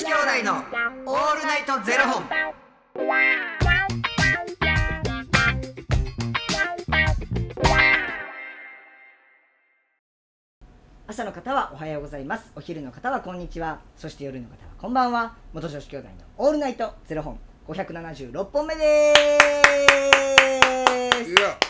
子兄弟のオールナイトゼロ本。朝の方はおはようございます。お昼の方はこんにちは。そして夜の方はこんばんは。元女子兄弟のオールナイトゼロ本。576本目です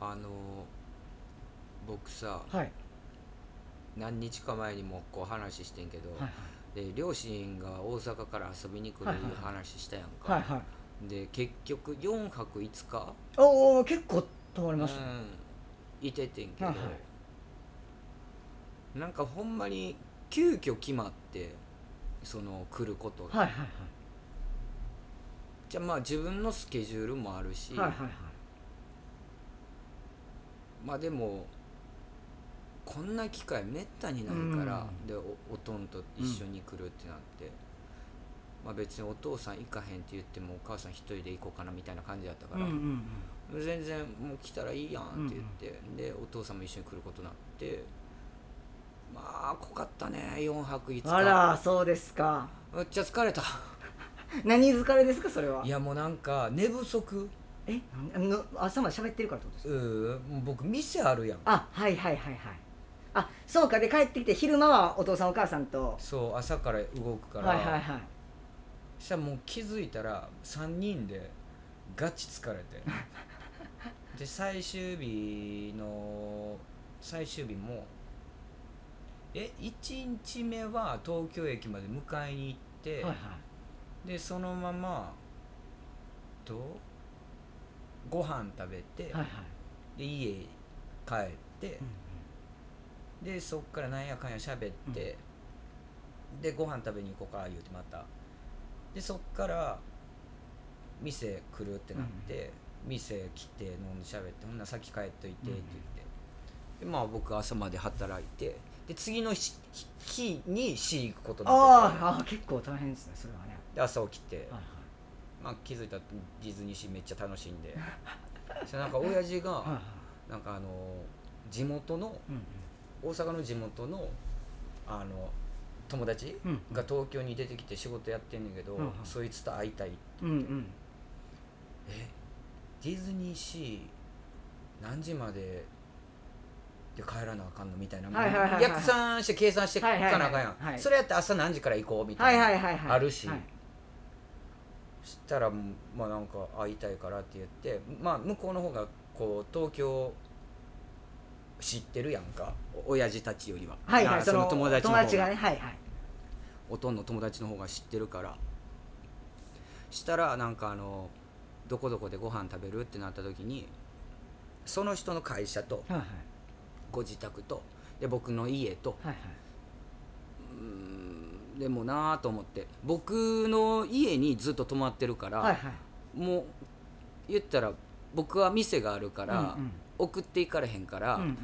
あの僕さはい。何日か前にもこう話してんけど、はいで両親が大阪から遊びに来るはいはいい。う話したやんか。はいはい。で結局4泊5日、おお結構止まりましたね。うんいててんけど、はいはなんかほんまに急遽決まってその来ることが、はいはいはい。じゃあまあ自分のスケジュールもあるし、はいはいはいまあでもこんな機会めったにないから、でおおとんと一緒に来るってなって、まあ別にお父さん行かへんって言ってもお母さん一人で行こうかなみたいな感じだったから、うんうんうん。全然もう来たらいいやんって言って、でお父さんも一緒に来ることになってまあ濃かったね4泊5日。あらそうですか。めっちゃ疲れた。何疲れですかそれは。いやもうなんか寝不足えなんの朝まで喋ってるからってことですか？うん僕店あるやん。あはいはいはいはい。あそうか。で帰ってきて昼間はお父さんお母さんと。そう朝から動くから、はいはいはい。そしたらもう気づいたら3人でガチ疲れて。で最終日の最終日もえ1日目は東京駅まで迎えに行って、はいはい。でそのままとご飯食べて、はいはい。で家帰って、でそっからなんやかんや喋って、でご飯食べに行こうか言うてまた。でそっから店来るってなって、店来て飲んで喋ってほんなら先帰っといてって言って、でまあ僕朝まで働いてで次の日日に市行くことになってて。あーあー結構大変ですねそれはね。で朝起きて、はいはいまあ、気づいたらディズニーシーめっちゃ楽しんで。なんか親父が、なんかあの地元のうん大阪の地元のあの友達うん。が東京に出てきて仕事やってんねんけど、そいつと会いたいうんうん。えディズニーシー何時までで帰らなあかんのみたいな、はいはいはいはい。逆算して計算していかなあかんやん、はいはいはいはい。それやって朝何時から行こうみたはいいな、はいはいはいあるし。はい。そしたらまあなんか会いたいからって言ってまあ向こうの方がこう東京知ってるやんか。お親父たちよりは。あはいはいその友達の方友達がねはいはい。おとんの友達の方が知ってるから。したらなんかあのどこどこでご飯食べるってなった時にその人の会社とはいはい。ご自宅とで僕の家とはいはうーんでもなあと思って。僕の家にずっと泊まってるから、いはいはい。もう言ったら僕は店があるから、うんうん。送っていかれへんから、うんうん。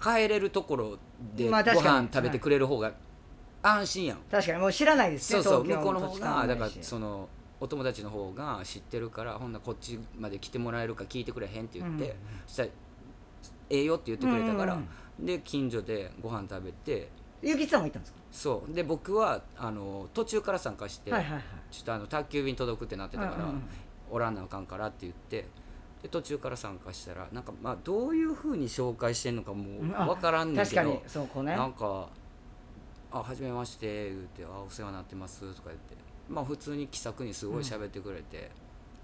帰れるところでごまあ確かに。飯食べてくれる方が安心やん、確かにもう知らないですねそうそう東京向こうの方がだからそのお友達の方が知ってるからほんならこっちまで来てもらえるか聞いてくれへんって言って、うんうんそしたらええよって言ってくれたから、うんうん。で近所でご飯食べてゆきちさんも行ったんですそう。で僕はあの途中から参加して、かはいはいはい。ちょっとあの宅急便届くってなってたから、うんうんうん。おらんなあかんからって言ってで途中から参加したらなんかまあどういうふうに紹介してんのかもう分からんねんけど、確かにそうこうね。なんか「あはじめまして」言うて「あお世話になってます」とか言ってまあ普通に気さくにすごい喋ってくれて、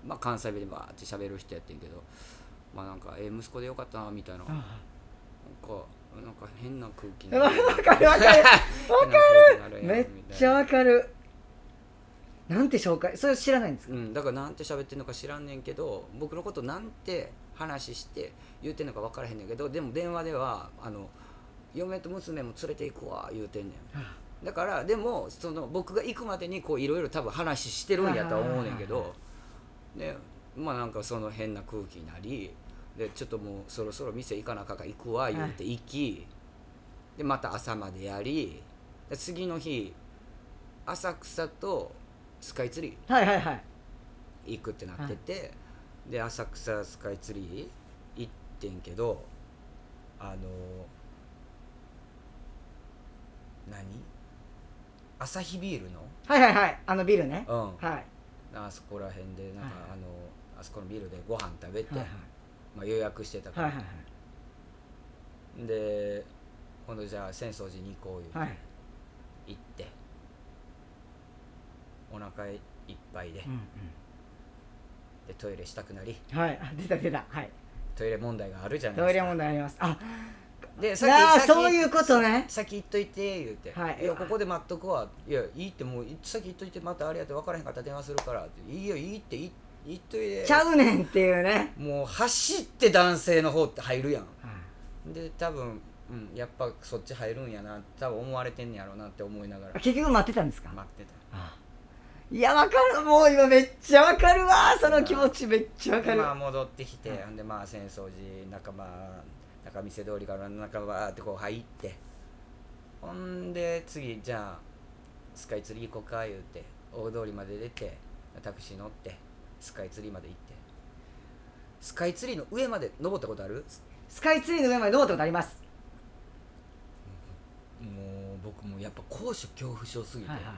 まあ関西弁でバーって喋る人やってんけどまあなんか「え息子でよかったな」みたいな、なんかなんか変な空気に わかるわかるわかる。めっちゃわかる。なんて紹介それ知らないんですか？うん、だからなんて喋ってんのか知らんねんけど僕のことなんて話して言うてんのか分からへんねんけどでも電話ではあの嫁と娘も連れて行くわ言うてんねん。だからでもその僕が行くまでにこういろいろ多分話してるんやとは思うねんけどでまあなんかその変な空気になりでちょっともうそろそろ店行かなあかんから行くわ言うて行き、でまた朝までやりで次の日浅草とスカイツリはいはいはい。ー行くってなってて、で浅草スカイツリー行ってんけどあの何？アサヒビールの？はいはいはい。あのビルね。うん。はい。あそこら辺でなんか、はい。あのあそこのビルでご飯食べて、はいはいまあ、予約してたから、はいはいで今度じゃあ浅草寺に行こう言う。て、はい。はい行って。お腹いっぱいで,、うんでトイレしたくなり。うんはい。あ出た出た。はい。トイレ問題があるじゃないトイレですか問題あります。あであさっきーそういうことね。先行っといて言うて、はい。やここで待っとくわ。いやいいってもう先行っといてまたあれやって分からへんかったら電話するからって。いいよいいっていい言っといて。ちゃうねんっていうね。もう走って男性の方って入るやん。はい。で多分、うん、やっぱそっち入るんやな多分思われてんねやろうなって思いながら。あ結局待ってたんですか？待ってた。いやわかる。もう今めっちゃわかるわその気持ちめっちゃわかる。でまあ戻ってきて、ほんでまあ浅草寺中まあ中見世通りから中バーってこう入って。ほんで次じゃあスカイツリー行こうか言うて大通りまで出てタクシー乗ってスカイツリーまで行って。スカイツリーの上まで登ったことある？スカイツリーの上まで登ったことあります。もう僕もやっぱ高所恐怖症すぎて、はいはい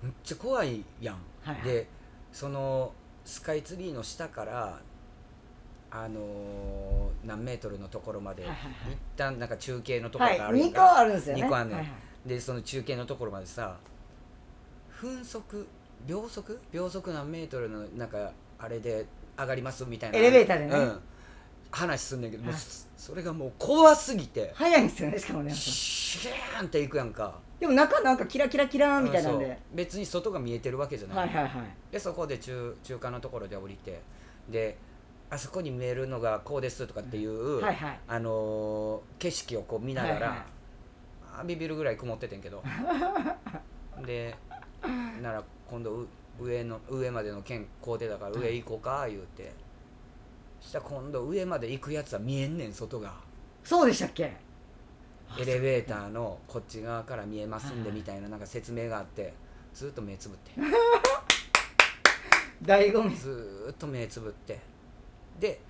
めっちゃ怖いやん、はいはい。でそのスカイツリーの下からあのー何メートルのところまで、はいはいはい。一旦なんか中継のところはいはい2があるやんか。個あるんですよね。二個あんねん。はいはいでその中継のところまでさ分速秒速？秒速何メートルのなんかあれで上がりますみたいな。エレベーターでね。うん、話すんねんけど、もうはいそれがもう怖すぎて。早いんですよねしかもねシューンっていくやんか。でも中なんかキラキラキラーみたいなんで、別に外が見えてるわけじゃない、はいはいはい。でそこで中中間のところで降りて。であそこに見えるのがこうですとかっていう、はいはい。あのー景色をこう見ながら、はいはいあビビるぐらい曇っててんけど。でなら今度う上の上までの県こう出たから上行こうか言うて、したら今度上まで行くやつは見えんねん外が。そうでしたっけ？エレベーターのこっち側から見えますんではいみたいななんか説明があってずっと目つぶって。醍醐味。ずーっと目つぶって。で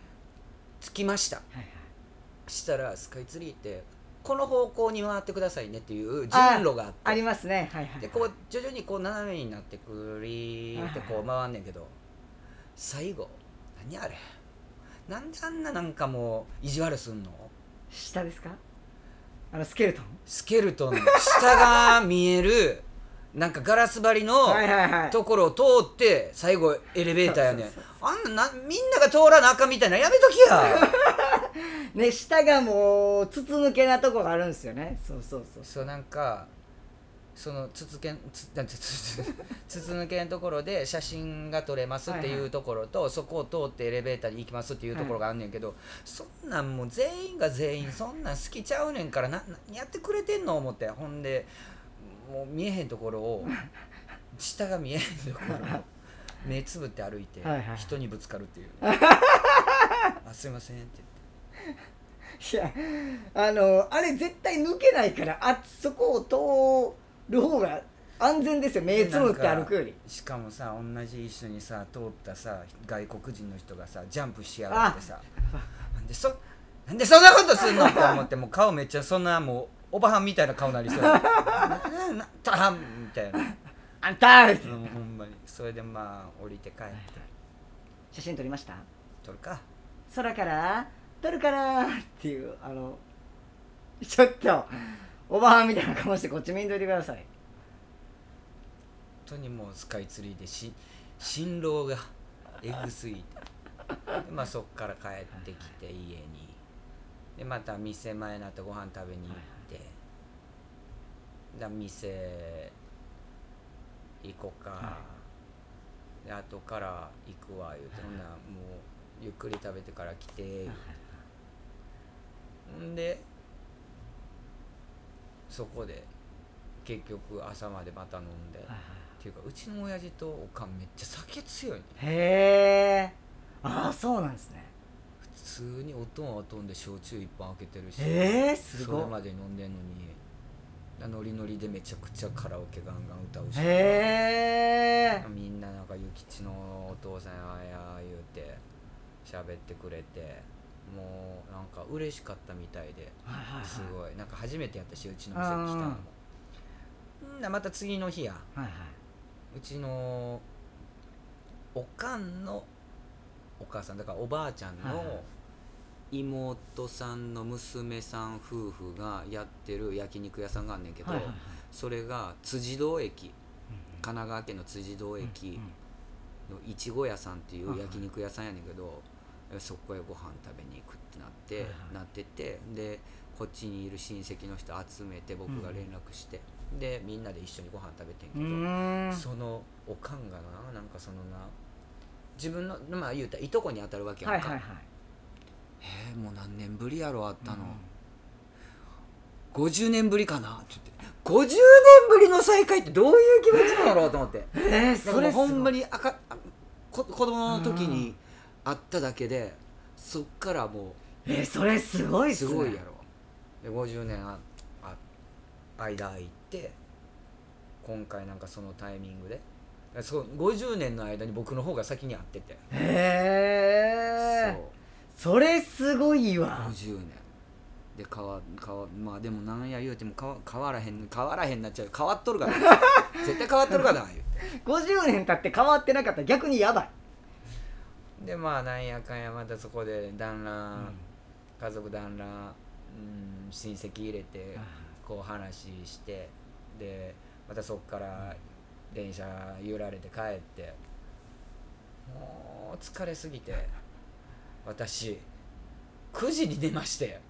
着きました。はいはい。したらスカイツリーってこの方向に回ってくださいねっていう順路があって。ありますね。はいはいでこう徐々にこう斜めになってくりーってこう回んねんけど最後何あれ？なんであんななんかもう意地悪すんの？下ですか？あのスケルトン？スケルトンの 下が見えるなんかガラス張りのはいはいはい。ところを通って最後エレベーターやねん。あんななみんなが通らなあかんみたいなやめときや ね下がもう筒抜けなとこがあるんですよね。そうそうそう。そうなんかその筒けんつなんてつ 筒抜けのところで写真が撮れますっていうところと、そこを通ってエレベーターに行きますっていうところがあんねんけど、そんなんもう全員が全員そんなん好きちゃうねんからな何やってくれてんの思ってほんでもう見えへんところを下が見えへんところを 目つぶって歩いてはいはい人にぶつかるっていう。あすいませんっていやあのあれ絶対抜けないからあそこを通る方が安全ですよ。目つむって歩くより。しかもさ同じ一緒にさ通ったさ外国人の人がさジャンプしやがってさ。なんでそなんでそんなことすんのって思ってもう顔めっちゃそんなもうおばはんみたいな顔なりそう。なたはんみたいな、あんたー！ってうん、ほんまに。それでまあ降りて帰って。写真撮りました？撮るか。空から撮るからっていうあのちょっとおばはんみたいな顔してこっち見んといてください。本当にもうスカイツリーでし辛労がえぐすぎて。でまあそっから帰ってきて家に。でまた店前になってご飯食べに行って。だ店行こうか、はで後から行くわ言うて、ほんならもうゆっくり食べてから来て、ほんでそこで結局朝までまた飲んで、っていうかうちの親父とおかんめっちゃ酒強い。ねへえ。ああそうなんですね。普通におとんはおとんで焼酎一本開けてるしえーすごいそれまで飲んでんのにノリノリでめちゃくちゃカラオケガンガン歌うしへえ。みんななんか諭吉のお父さんあや言うて喋ってくれてもうなんか嬉しかったみたいで。すごい。なんか初めてやったしうちの店来たのも。んなまた次の日や。はいはい。うちのおかんのお母さんだからおばあちゃんの妹さんの娘さん夫婦がやってる焼肉屋さんがあんねんけど、それが辻堂駅。うん神奈川県の辻堂駅うんのいちご屋さんっていはいうはい焼肉屋さんやねんけど、そこへご飯食べに行くってなって、はいはい。なっててでこっちにいる親戚の人集めて僕が連絡して、でみんなで一緒にご飯食べてんけうど、そのおかんがななんかそのな自分のまあ言うたらいとこに当たるわけやんか、はいはいはい。えーもう何年ぶりやろあったの、50年ぶりかな。って。言って50年ぶりの再会ってどういう気持ちなんだろうと思って。うんえー、それほんまににあか子供の時に会っただけでそっからもえー、それすごいうっすね。すごいやろ。で50年ああ間空いて今回なんかそのタイミングで。そう50年の間に僕の方が先に会ってて、へえそれすごいそうわ50年。で変わ変わまあでもなんや言うても変わ変わらへん変わらへんなっちゃう。変わっとるから。絶対変わっとるからな言うて。50年経って変わってなかったら逆にやばい、でまあなんやかんやまたそこで団らん、家族団らん、うん、親戚入れてこう話してでまたそっから電車揺られて帰ってもう疲れすぎて私9時に寝まして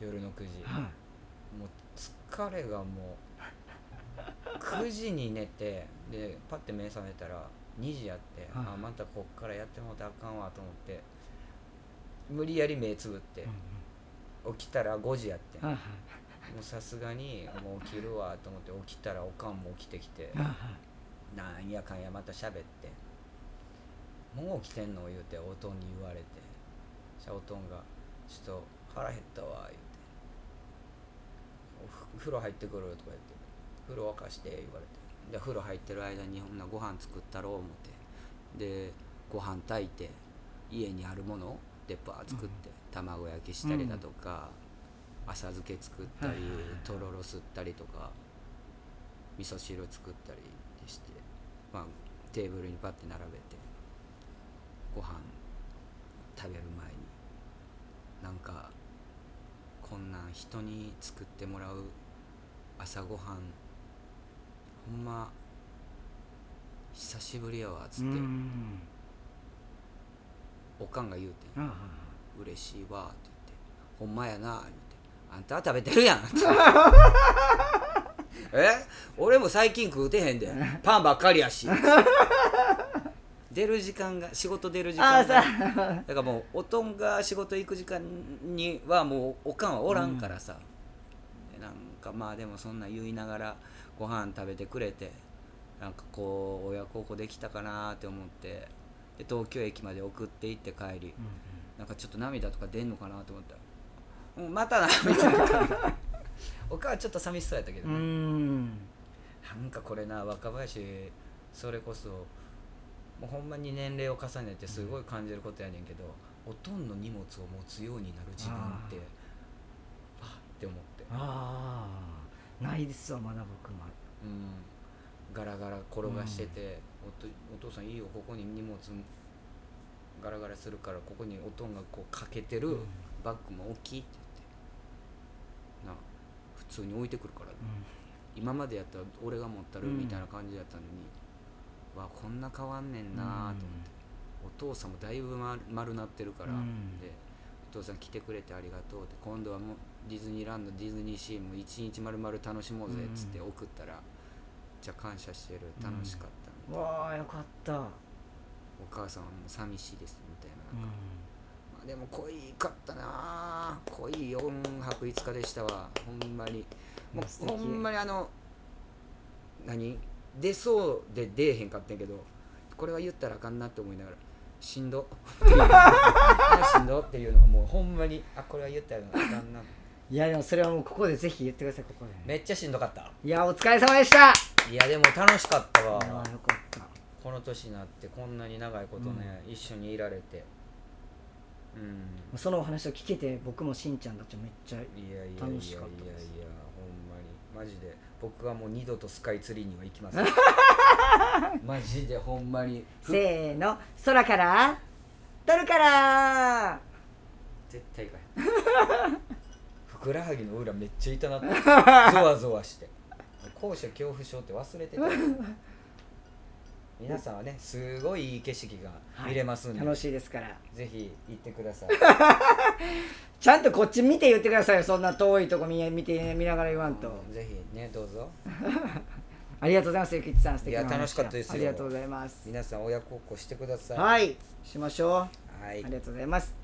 夜の9時はい。もう疲れがもう9時に寝てでパッて目覚めたら2時やって、はい。あまたこっからやってもうたらあかんわと思って無理やり目つぶって起きたら5時やってん、はい。もうさすがにもう起きるわと思って起きたらおかんも起きてきてはいはい。なんやかんやまた喋って「もう起きてんの?」言うておとんに言われてじゃあおとんが「ちょっと腹減ったわ」言うておふ「風呂入ってくる」とか言って「風呂沸かして」言われてで風呂入ってる間にほんなご飯作ったろう思って。でご飯炊いて家にあるものをでパー作って、卵焼きしたりだとか、浅漬け作ったり、とろろ吸ったりとか味噌汁作ったりして、まあ、テーブルにパッて並べてご飯食べる前になんかこんなん人に作ってもらう朝ごはんほんま久しぶりやわっつって、うんおかんが言うてん。嬉しいわって言って「ほんまやな」言うて「あんたは食べてるやん」え？俺も最近食うてへんで。パンばっかりやし。出る時間が仕事出る時間が。さだからもうおとんが仕事行く時間にはもうおかんはおらんからさ、でなんかまあでもそんな言いながらご飯食べてくれてなんかこう親孝行できたかなって思ってで東京駅まで送って行って帰りなんかちょっと涙とか出んのかなと思った。ら「うんまたな」みたいな。感 じおかんはちょっと寂しそうやったけどうね、ん。なんかこれな若林それこそもうほんまに年齢を重ねてすごい感じることやねんけど、おとんの荷物を持つようになる自分ってパッて思って、ああないですわまだ僕も。うん、ガラガラ転がしてて、おとお父さんいいよここに荷物ガラガラするからここにおとんがこうかけてるうん。バッグも大きいって言って。な普通に置いてくるから、今までやったら俺が持ったるうん。みたいな感じだったのに、わこんな変わんねんなと思って、お父さんもだいぶ丸丸なってるから、うん。でお父さん来てくれてありがとうって今度はもうディズニーランドディズニーシーも一日まるまる楽しもうぜっつってうん送ったら、じゃあ感謝してる。楽しかった、わあよかった。お母さんはもう寂しいですみたいな,、うん。まあでも濃いかったな。濃い4泊5日でしたわ。ほんまに。もうほんまにあの何？出そうで出えへんかったんやけどこれは言ったらあかんなって思いながらしんどっていうしんどっていうの。はもうほんまにあこれは言ったらあかんないやでもそれはもうここでぜひ言ってくださいここで。めっちゃしんどかった。いやお疲れ様でした。いやでも楽しかったわ。ああよかった。この年になってこんなに長いことね、一緒にいられて。うん。そのお話を聞けて僕もしんちゃんたちめっちゃいやいやいやいやいや楽しかったですほんまに。マジで。僕はもう二度とスカイツリーには行きません。マジでほんまに。ふせーの。空から撮るから。絶対かい ふくらはぎの裏めっちゃ痛なって ゾワゾワして。高所恐怖症って忘れてた。皆さんはねすごいいい景色が見れますんで、楽しいですから。ぜひ行ってください。ちゃんとこっち見て言ってくださいよ。そんな遠いとこ見見て見ながら言わんと。ぜひねどうぞ。ありがとうございますゆきちさん。素敵ないや楽しかったですよ。ありがとうございます。皆さん親孝行してください。はい。しましょう。はい。ありがとうございます。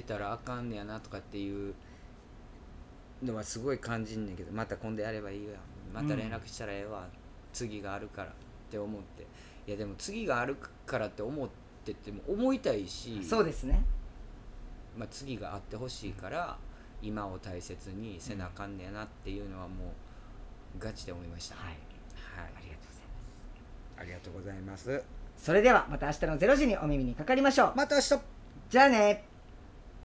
たらあかんねやなとかっていうのはすごい感じんねんけどまた今度やればいいわまた連絡したらええわ、次があるからって思っていやでも次があるからって思ってても思いたいしそうですね。まあ、次があってほしいから今を大切にせなあかんねやなっていうのはもうガチで思いました、はい。はい、ありがとうございます。ありがとうございますそれではまた明日の0時にお耳にかかりましょう。また明日じゃあね